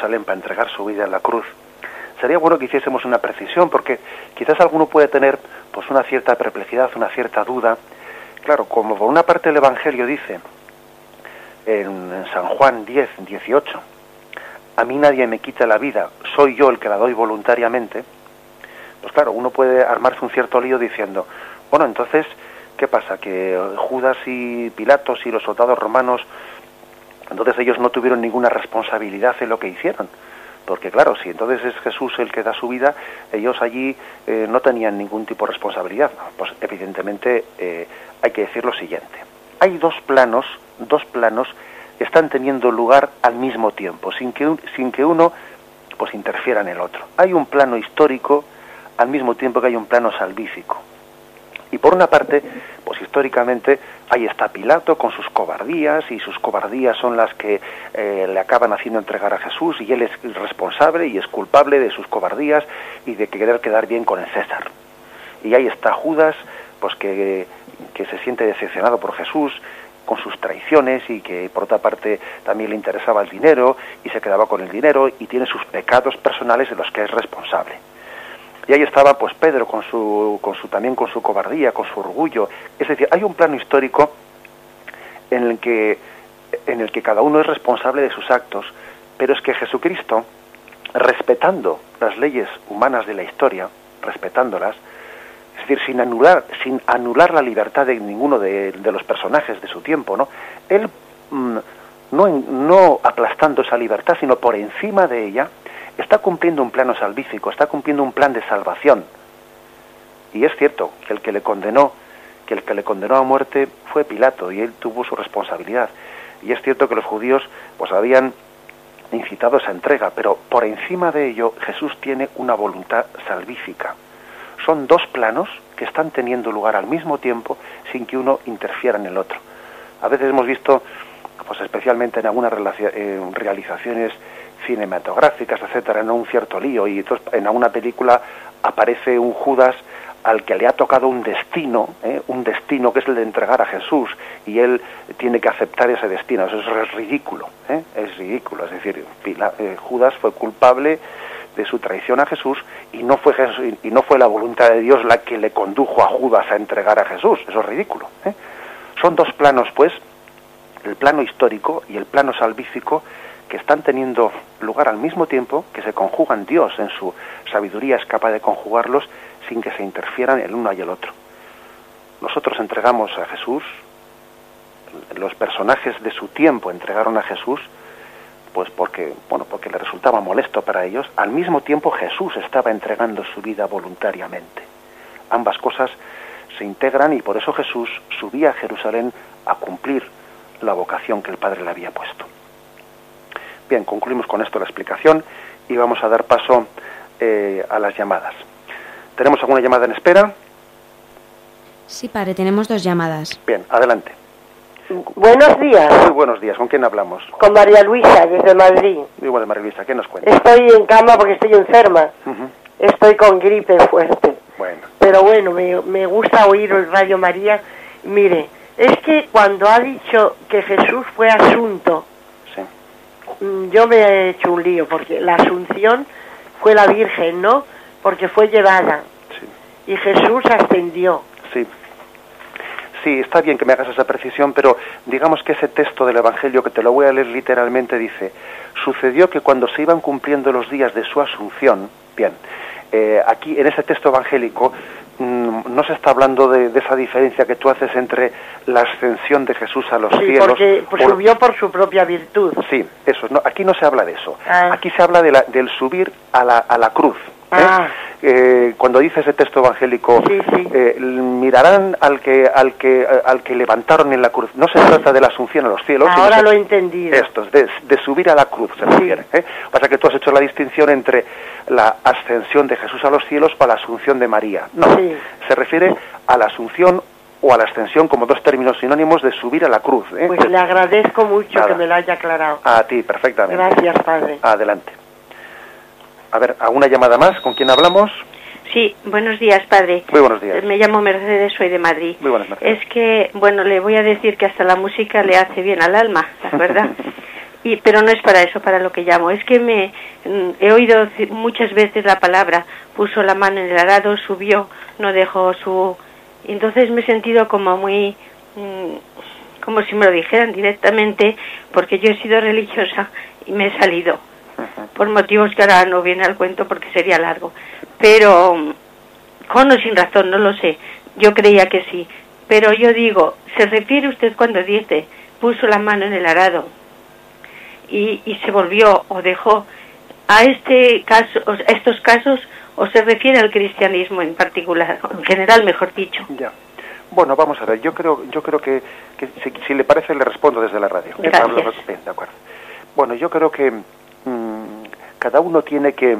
Para entregar su vida en la cruz. Sería bueno que hiciésemos una precisión, porque quizás alguno puede tener pues una cierta perplejidad, una cierta duda. Claro, como por una parte el Evangelio dice en San Juan 10, 18, a mí nadie me quita la vida, soy yo el que la doy voluntariamente, pues claro, uno puede armarse un cierto lío diciendo, bueno, entonces, ¿Qué pasa? Que Judas y Pilatos y los soldados romanos, entonces ellos no tuvieron ninguna responsabilidad en lo que hicieron. Porque claro, si entonces es Jesús el que da su vida, ellos allí eh, no tenían ningún tipo de responsabilidad. Pues evidentemente eh, hay que decir lo siguiente. hay dos planos, dos planos que están teniendo lugar al mismo tiempo, sin que, sin que uno pues interfiera en el otro. Hay un plano histórico al mismo tiempo que hay un plano salvífico. Y por una parte, pues históricamente ahí está Pilato con sus cobardías y sus cobardías son las que eh, le acaban haciendo entregar a Jesús y él es responsable y es culpable de sus cobardías y de querer quedar bien con el César. Y ahí está Judas, pues que, que se siente decepcionado por Jesús con sus traiciones y que por otra parte también le interesaba el dinero y se quedaba con el dinero y tiene sus pecados personales de los que es responsable. Y ahí estaba pues Pedro con su, con su también con su cobardía, con su orgullo. Es decir, hay un plano histórico en el que en el que cada uno es responsable de sus actos, pero es que Jesucristo, respetando las leyes humanas de la historia, respetándolas, es decir, sin anular, sin anular la libertad de ninguno de, los personajes de su tiempo, ¿no? Él mm, no, no aplastando esa libertad, sino por encima de ella, está cumpliendo un plano salvífico, está cumpliendo un plan de salvación. Y es cierto que el que le condenó, que el que le condenó a muerte fue Pilato y él tuvo su responsabilidad. Y es cierto que los judíos pues habían incitado esa entrega, pero por encima de ello Jesús tiene una voluntad salvífica. Son dos planos que están teniendo lugar al mismo tiempo sin que uno interfiera en el otro. A veces hemos visto, pues especialmente en algunas realizaciones cinematográficas, etcétera, en un cierto lío y entonces en alguna película aparece un Judas al que le ha tocado un destino, ¿eh? un destino que es el de entregar a Jesús y él tiene que aceptar ese destino. Eso es ridículo, ¿eh? es ridículo. Es decir, eh, Judas fue culpable de su traición a Jesús y no fue y no fue la voluntad de Dios la que le condujo a Judas a entregar a Jesús. Eso es ridículo. Son dos planos, pues, el plano histórico y el plano salvífico que están teniendo lugar al mismo tiempo, que se conjugan Dios en su sabiduría es capaz de conjugarlos sin que se interfieran el uno y el otro. Nosotros entregamos a Jesús, los personajes de su tiempo entregaron a Jesús, pues porque, bueno, porque le resultaba molesto para ellos, al mismo tiempo Jesús estaba entregando su vida voluntariamente. Ambas cosas se integran y por eso Jesús subía a Jerusalén a cumplir la vocación que el Padre le había puesto. Bien, concluimos con esto la explicación y vamos a dar paso eh, a las llamadas. ¿Tenemos alguna llamada en espera? Sí, padre, tenemos dos llamadas. Bien, adelante. Buenos días. Muy buenos días. ¿Con quién hablamos? Con María Luisa, desde Madrid. Muy buenas, María Luisa. ¿Qué nos cuenta? Estoy en cama porque estoy enferma. Estoy con gripe fuerte. Bueno. Pero bueno, me, me gusta oír el Radio María. Mire, es que cuando ha dicho que Jesús fue asunto yo me he hecho un lío, porque la Asunción fue la Virgen, ¿no? Porque fue llevada. Y Jesús ascendió. Sí. Sí, está bien que me hagas esa precisión, pero digamos que ese texto del Evangelio, que te lo voy a leer literalmente, dice, sucedió que cuando se iban cumpliendo los días de su asunción, bien, eh, aquí en ese texto evangélico Mm, no se está hablando de, esa diferencia que tú haces entre la ascensión de Jesús a los sí, cielos. porque subió por su propia virtud. Sí, eso. No, aquí no se habla de eso. Ah. Aquí se habla de la, del subir a la, a la cruz. ¿Eh? Ah. Eh, cuando dice ese texto evangélico, eh, mirarán al que, al, que, al que levantaron en la cruz. No se trata de la asunción a los cielos. Ahora lo he entendido. Esto, de, de subir a la cruz se refiere. Pasa que tú has hecho la distinción entre la ascensión de Jesús a los cielos o la asunción de María. No, se refiere a la asunción o a la ascensión como dos términos sinónimos de subir a la cruz. Pues le agradezco mucho que me lo haya aclarado. A ti, perfectamente. Gracias, Padre. Adelante. A ver, ¿alguna llamada más? ¿Con quién hablamos? Sí, buenos días, padre. Muy buenos días. Me llamo Mercedes, soy de Madrid. Muy buenas, Mercedes. Es que, bueno, le voy a decir que hasta la música le hace bien al alma, ¿verdad? y, pero no es para eso, para lo que llamo. Es que me mm, he oído muchas veces la palabra, puso la mano en el arado, subió, no dejó su... entonces me he sentido como muy... Mm, como si me lo dijeran directamente, porque yo he sido religiosa y me he salido por motivos que ahora no viene al cuento porque sería largo. Pero, con o sin razón, no lo sé. Yo creía que sí. Pero yo digo, ¿se refiere usted cuando dice, puso la mano en el arado y, y se volvió o dejó a este caso, a estos casos, o se refiere al cristianismo en particular, en general, mejor dicho? Ya. Bueno, vamos a ver, yo creo, yo creo que, si, le parece le respondo desde la radio. ¿Eh? de acuerdo. Bueno, yo creo que mm, cada uno tiene que,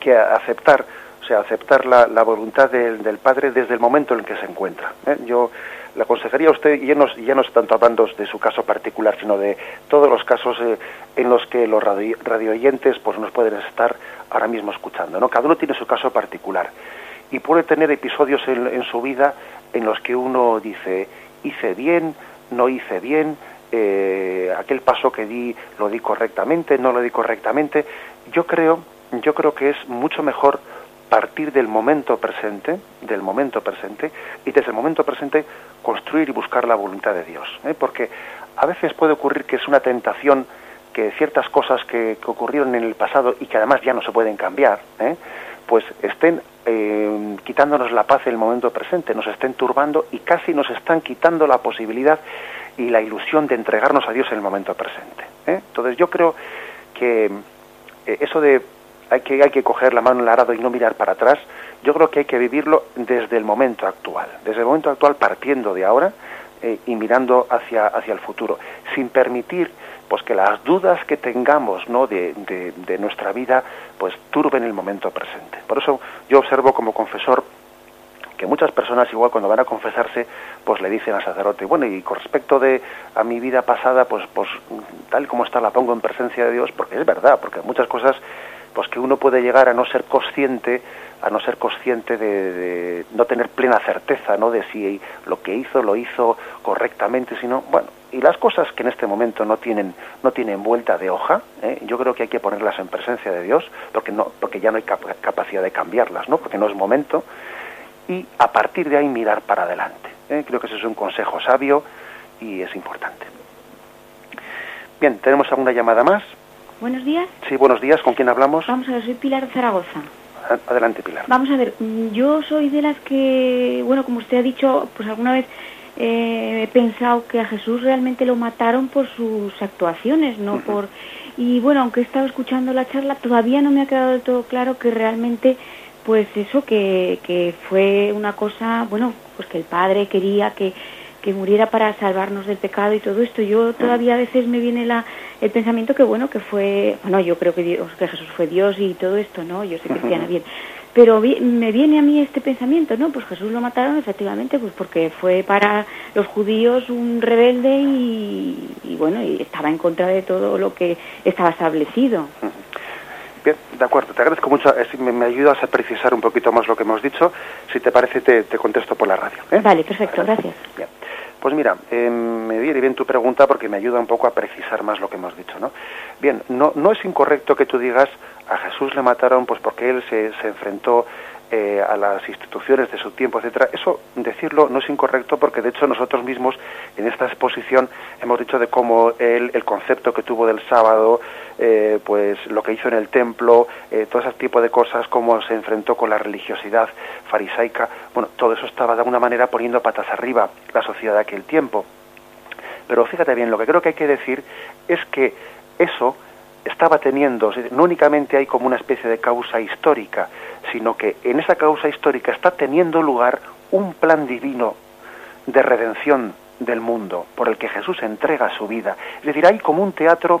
que aceptar, o sea, aceptar la, voluntad del, del, Padre desde el momento en el que se encuentra. ¿eh? Yo le aconsejaría a usted, ya no, ya no tanto hablando de su caso particular, sino de todos los casos eh, en los que los radio, oyentes pues, nos pueden estar ahora mismo escuchando. ¿no? Cada uno tiene su caso particular y puede tener episodios en, su vida en los que uno dice, hice bien, no hice bien, eh, aquel paso que di lo di correctamente, no lo di correctamente. Yo creo, yo creo que es mucho mejor partir del momento presente, del momento presente, y desde el momento presente construir y buscar la voluntad de Dios. ¿eh? Porque a veces puede ocurrir que es una tentación que ciertas cosas que, ocurrieron en el pasado y que además ya no se pueden cambiar, ¿eh? pues estén eh, quitándonos la paz en el momento presente, nos estén turbando y casi nos están quitando la posibilidad y la ilusión de entregarnos a Dios en el momento presente. Entonces yo creo que eso de hay que, hay que coger la mano en el arado y no mirar para atrás, yo creo que hay que vivirlo desde el momento actual, desde el momento actual partiendo de ahora eh, y mirando hacia, hacia el futuro, sin permitir pues que las dudas que tengamos ¿no? de, de, nuestra vida pues turben el momento presente. Por eso yo observo como confesor que muchas personas igual cuando van a confesarse pues le dicen al sacerdote bueno y con respecto de a mi vida pasada pues pues tal como está la pongo en presencia de Dios porque es verdad porque muchas cosas pues que uno puede llegar a no ser consciente a no ser consciente de, no tener plena certeza no de si lo que hizo lo hizo correctamente sino bueno y las cosas que en este momento no tienen no tienen vuelta de hoja ¿eh? yo creo que hay que ponerlas en presencia de Dios porque no porque ya no hay capacidad de cambiarlas no porque no es momento y a partir de ahí mirar para adelante ¿eh? creo que ese es un consejo sabio y es importante bien tenemos alguna llamada más Buenos días. Sí, buenos días. ¿Con quién hablamos? Vamos a ver, soy Pilar de Zaragoza. Adelante, Pilar. Vamos a ver, mm, yo soy de las que, bueno, como usted ha dicho, pues alguna vez eh, he pensado que a Jesús realmente lo mataron por sus actuaciones, no por... Y bueno, aunque he estado escuchando la charla, todavía no me ha quedado del todo claro que realmente, pues eso, que, que fue una cosa, bueno, pues que el Padre quería que que muriera para salvarnos del pecado y todo esto. Yo todavía a veces me viene la, el pensamiento que bueno, que fue, bueno, yo creo que, Dios, que Jesús fue Dios y todo esto, ¿no? Yo soy cristiana bien. Pero me viene a mí este pensamiento, ¿no? Pues Jesús lo mataron efectivamente, pues porque fue para los judíos un rebelde y, bueno, y estaba en contra de todo lo que estaba establecido. Bien, de acuerdo, te agradezco mucho. Me, me, ayudas a precisar un poquito más lo que hemos dicho. Si te parece, te, te contesto por la radio. ¿eh? Vale, perfecto, gracias. Bien. Pues mira, eh, me viene bien tu pregunta porque me ayuda un poco a precisar más lo que hemos dicho, ¿no? Bien, no, no es incorrecto que tú digas a Jesús le mataron pues porque él se, se enfrentó eh, a las instituciones de su tiempo, etcétera. Eso decirlo no es incorrecto porque de hecho nosotros mismos en esta exposición hemos dicho de cómo él, el concepto que tuvo del sábado, eh, pues lo que hizo en el templo, eh, todo ese tipo de cosas, cómo se enfrentó con la religiosidad farisaica, bueno, todo eso estaba de alguna manera poniendo patas arriba la sociedad de aquel tiempo. Pero fíjate bien, lo que creo que hay que decir es que eso estaba teniendo, no únicamente hay como una especie de causa histórica, sino que en esa causa histórica está teniendo lugar un plan divino de redención del mundo por el que Jesús entrega su vida. Es decir, hay como un teatro,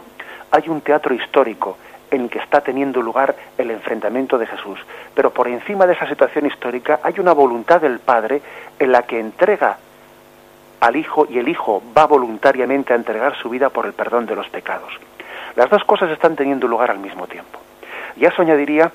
hay un teatro histórico en el que está teniendo lugar el enfrentamiento de Jesús. Pero por encima de esa situación histórica hay una voluntad del Padre en la que entrega al Hijo y el Hijo va voluntariamente a entregar su vida por el perdón de los pecados. Las dos cosas están teniendo lugar al mismo tiempo. Y eso añadiría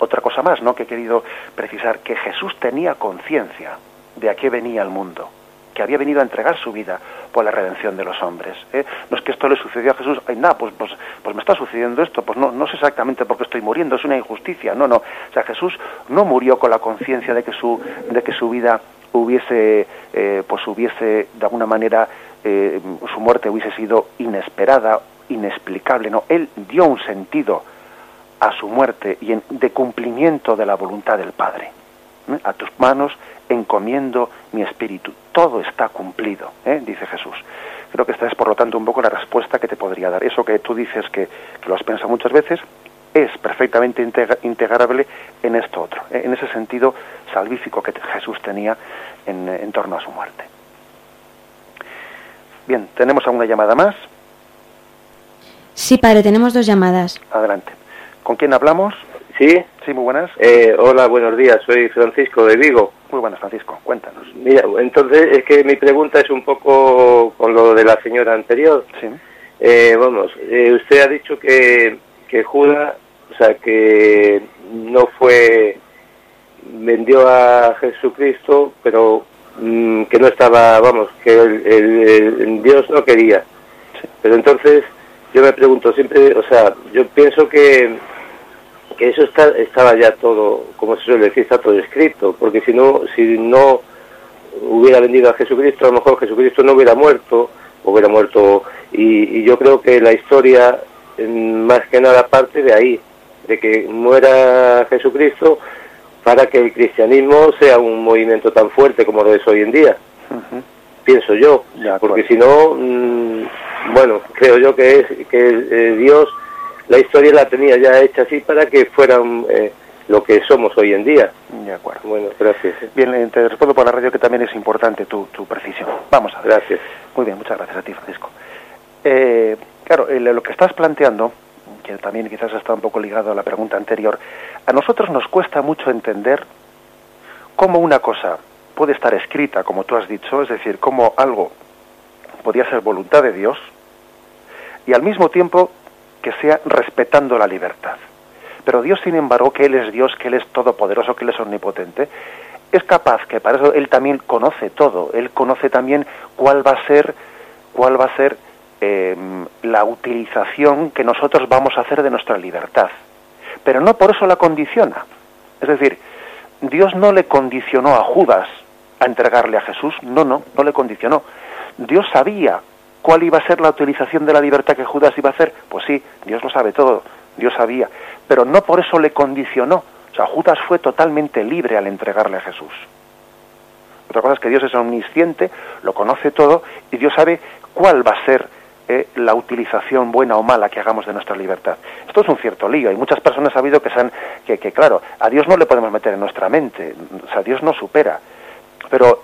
otra cosa más, ¿no? Que he querido precisar, que Jesús tenía conciencia de a qué venía el mundo, que había venido a entregar su vida por la redención de los hombres. ¿eh? No es que esto le sucedió a Jesús, ay, nada, pues, pues, pues me está sucediendo esto, pues no, no sé exactamente por qué estoy muriendo, es una injusticia, no, no. O sea, Jesús no murió con la conciencia de que su, de que su vida hubiese, eh, pues hubiese, de alguna manera, eh, su muerte hubiese sido inesperada inexplicable, no, él dio un sentido a su muerte y en, de cumplimiento de la voluntad del Padre. ¿eh? A tus manos encomiendo mi espíritu. Todo está cumplido, ¿eh? dice Jesús. Creo que esta es, por lo tanto, un poco la respuesta que te podría dar. Eso que tú dices que, que lo has pensado muchas veces, es perfectamente integrable en esto otro, ¿eh? en ese sentido salvífico que Jesús tenía en, en torno a su muerte. Bien, ¿tenemos alguna llamada más? Sí, padre, tenemos dos llamadas. Adelante. ¿Con quién hablamos? Sí. Sí, muy buenas. Eh, hola, buenos días. Soy Francisco de Vigo. Muy buenas, Francisco. Cuéntanos. Mira, entonces es que mi pregunta es un poco con lo de la señora anterior. Sí. Eh, vamos, eh, usted ha dicho que, que Judas, o sea, que no fue, vendió a Jesucristo, pero mm, que no estaba, vamos, que el, Dios no quería. Pero entonces yo me pregunto siempre, o sea, yo pienso que, que eso está, estaba ya todo, como se suele decir, está todo escrito, porque si no, si no hubiera vendido a Jesucristo, a lo mejor Jesucristo no hubiera muerto, hubiera muerto, y, yo creo que la historia, más que nada, parte de ahí, de que muera Jesucristo para que el cristianismo sea un movimiento tan fuerte como lo es hoy en día. Pienso yo, porque si no, mm, bueno, creo yo que es que eh, Dios la historia la tenía ya hecha así para que fueran eh, lo que somos hoy en día. De acuerdo. Bueno, gracias. Bien, eh, te respondo por la radio que también es importante tu, tu precisión. Vamos a ver. Gracias. Muy bien, muchas gracias a ti, Francisco. Eh, claro, lo que estás planteando, que también quizás está un poco ligado a la pregunta anterior, a nosotros nos cuesta mucho entender cómo una cosa puede estar escrita, como tú has dicho, es decir, cómo algo podía ser voluntad de Dios, y al mismo tiempo que sea respetando la libertad. Pero Dios, sin embargo, que Él es Dios, que Él es todopoderoso, que Él es omnipotente, es capaz que para eso Él también conoce todo. Él conoce también cuál va a ser, cuál va a ser em, la utilización que nosotros vamos a hacer de nuestra libertad. Pero no por eso la condiciona. Es decir, Dios no le condicionó a Judas a entregarle a Jesús. No, no, no le condicionó. Dios sabía ¿Cuál iba a ser la utilización de la libertad que Judas iba a hacer? Pues sí, Dios lo sabe todo, Dios sabía, pero no por eso le condicionó. O sea, Judas fue totalmente libre al entregarle a Jesús. Otra cosa es que Dios es omnisciente, lo conoce todo y Dios sabe cuál va a ser eh, la utilización buena o mala que hagamos de nuestra libertad. Esto es un cierto lío. Hay muchas personas han sabido que, que, que, claro, a Dios no le podemos meter en nuestra mente. O sea, Dios no supera. Pero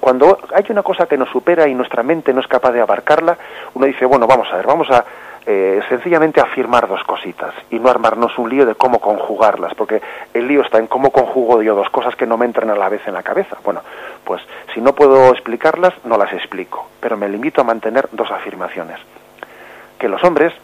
cuando hay una cosa que nos supera y nuestra mente no es capaz de abarcarla, uno dice, bueno, vamos a ver, vamos a eh, sencillamente afirmar dos cositas y no armarnos un lío de cómo conjugarlas, porque el lío está en cómo conjugo yo dos cosas que no me entran a la vez en la cabeza. Bueno, pues si no puedo explicarlas, no las explico, pero me limito a mantener dos afirmaciones. Que los hombres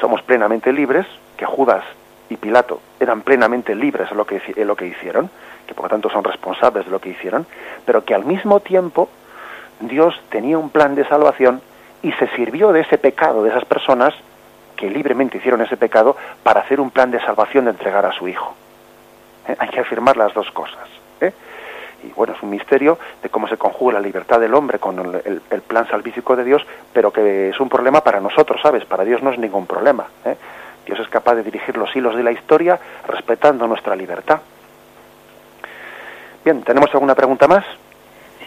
somos plenamente libres, que Judas y Pilato eran plenamente libres lo que, en lo que hicieron, por lo tanto son responsables de lo que hicieron, pero que al mismo tiempo Dios tenía un plan de salvación y se sirvió de ese pecado, de esas personas que libremente hicieron ese pecado, para hacer un plan de salvación de entregar a su Hijo. ¿Eh? Hay que afirmar las dos cosas. ¿eh? Y bueno, es un misterio de cómo se conjuga la libertad del hombre con el, plan salvífico de Dios, pero que es un problema para nosotros, ¿sabes? Para Dios no es ningún problema. ¿eh? Dios es capaz de dirigir los hilos de la historia respetando nuestra libertad. Bien, ¿tenemos alguna pregunta más?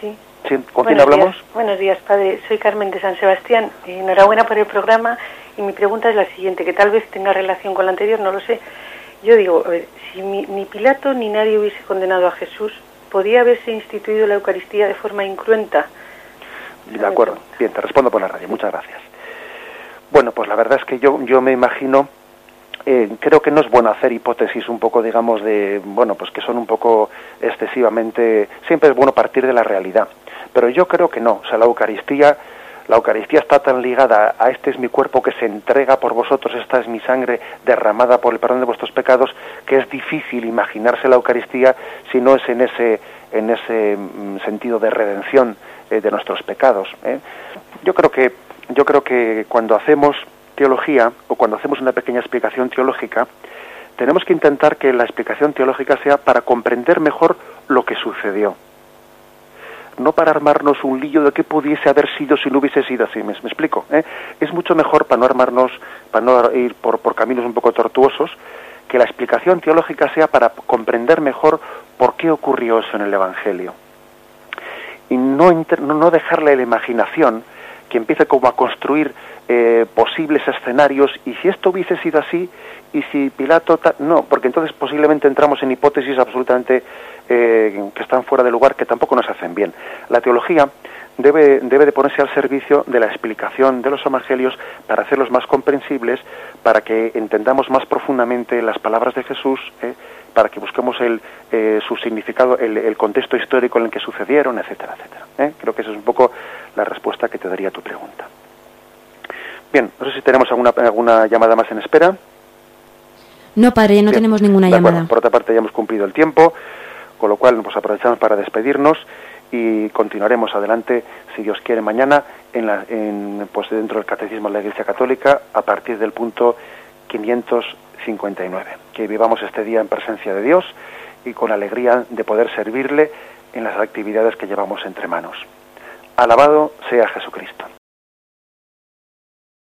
Sí. ¿Con quién hablamos? Buenos días, padre. Soy Carmen de San Sebastián. Enhorabuena por el programa y mi pregunta es la siguiente, que tal vez tenga relación con la anterior, no lo sé. Yo digo, a ver, si ni Pilato ni nadie hubiese condenado a Jesús, ¿podría haberse instituido la Eucaristía de forma incruenta? De acuerdo. Bien, te respondo por la radio. Muchas gracias. Bueno, pues la verdad es que yo, yo me imagino eh, creo que no es bueno hacer hipótesis un poco, digamos, de, bueno, pues que son un poco excesivamente, siempre es bueno partir de la realidad, pero yo creo que no, o sea, la Eucaristía, la Eucaristía está tan ligada a este es mi cuerpo que se entrega por vosotros, esta es mi sangre derramada por el perdón de vuestros pecados, que es difícil imaginarse la Eucaristía si no es en ese, en ese mm, sentido de redención eh, de nuestros pecados. ¿eh? Yo creo que, yo creo que cuando hacemos teología o cuando hacemos una pequeña explicación teológica, tenemos que intentar que la explicación teológica sea para comprender mejor lo que sucedió. No para armarnos un lío de qué pudiese haber sido si no hubiese sido así. ¿Me, explico? ¿Eh? Es mucho mejor para no armarnos, para no ir por, por caminos un poco tortuosos, que la explicación teológica sea para comprender mejor por qué ocurrió eso en el Evangelio. Y no, no dejarle la imaginación que empiece como a construir eh, posibles escenarios y si esto hubiese sido así y si Pilato no porque entonces posiblemente entramos en hipótesis absolutamente eh, que están fuera de lugar que tampoco nos hacen bien la teología debe, debe de ponerse al servicio de la explicación de los evangelios para hacerlos más comprensibles para que entendamos más profundamente las palabras de Jesús ¿eh? para que busquemos el, su significado, el, contexto histórico en el que sucedieron, etcétera, etcétera. Creo que esa es un poco la respuesta que te daría a tu pregunta. Bien, no sé si tenemos alguna, alguna llamada más en espera. No, padre, no tenemos ninguna llamada. por otra parte, ya hemos cumplido el tiempo, con lo cual pues aprovechamos para despedirnos y continuaremos adelante, si Dios quiere, mañana en la, en, pues dentro del Catecismo de la Iglesia Católica a partir del punto 559. Que vivamos este día en presencia de Dios y con alegría de poder servirle en las actividades que llevamos entre manos. Alabado sea Jesucristo.